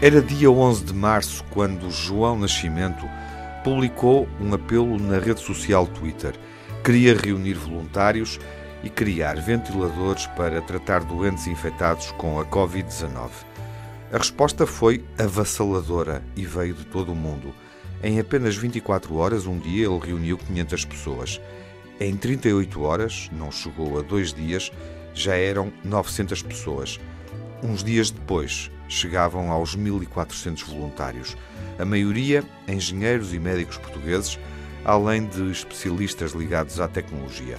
Era dia 11 de março quando João Nascimento publicou um apelo na rede social Twitter. Queria reunir voluntários e criar ventiladores para tratar doentes infectados com a Covid-19. A resposta foi avassaladora e veio de todo o mundo. Em apenas 24 horas, um dia, ele reuniu 500 pessoas. Em 38 horas, não chegou a dois dias, já eram 900 pessoas. Uns dias depois, chegavam aos 1.400 voluntários, a maioria engenheiros e médicos portugueses, além de especialistas ligados à tecnologia.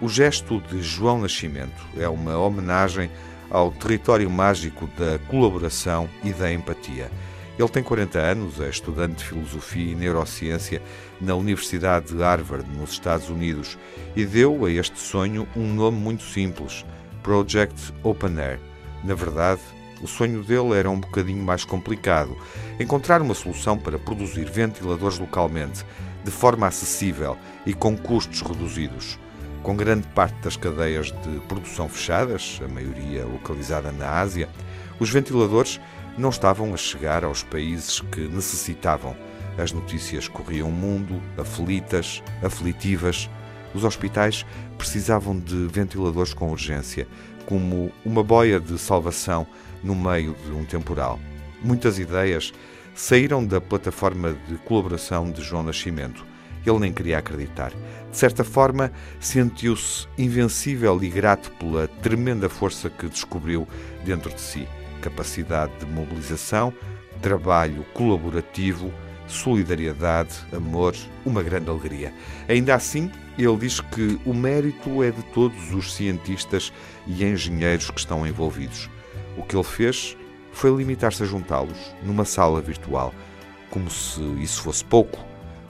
O gesto de João Nascimento é uma homenagem ao território mágico da colaboração e da empatia. Ele tem 40 anos, é estudante de filosofia e neurociência na Universidade de Harvard, nos Estados Unidos, e deu a este sonho um nome muito simples: Project Open Air. Na verdade, o sonho dele era um bocadinho mais complicado: encontrar uma solução para produzir ventiladores localmente, de forma acessível e com custos reduzidos. Com grande parte das cadeias de produção fechadas, a maioria localizada na Ásia, os ventiladores não estavam a chegar aos países que necessitavam. As notícias corriam o mundo, aflitas, aflitivas. Os hospitais precisavam de ventiladores com urgência, como uma boia de salvação no meio de um temporal. Muitas ideias saíram da plataforma de colaboração de João Nascimento. Ele nem queria acreditar. De certa forma, sentiu-se invencível e grato pela tremenda força que descobriu dentro de si. Capacidade de mobilização, trabalho colaborativo, solidariedade, amor, uma grande alegria. Ainda assim, ele diz que o mérito é de todos os cientistas e engenheiros que estão envolvidos. O que ele fez foi limitar-se a juntá-los numa sala virtual, como se isso fosse pouco.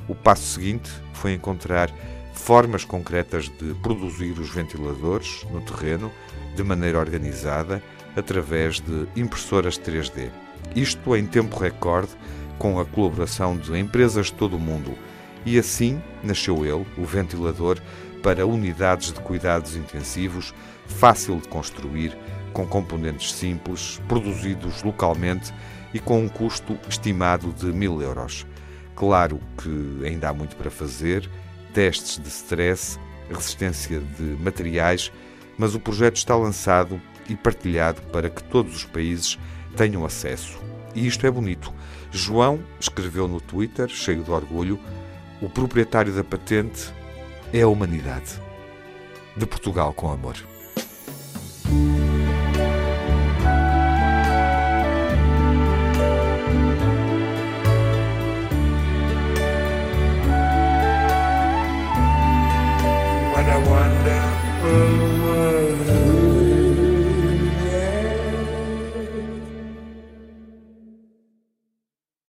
O passo seguinte foi encontrar formas concretas de produzir os ventiladores no terreno de maneira organizada através de impressoras 3D. Isto em tempo recorde, com a colaboração de empresas de todo o mundo. E assim nasceu ele, o ventilador, para unidades de cuidados intensivos, fácil de construir com componentes simples, produzidos localmente e com um custo estimado de mil euros. Claro que ainda há muito para fazer, testes de stress, resistência de materiais, mas o projeto está lançado e partilhado para que todos os países tenham acesso. E isto é bonito. João escreveu no Twitter, cheio de orgulho, o proprietário da patente é a humanidade. De Portugal com amor. What a wonderful.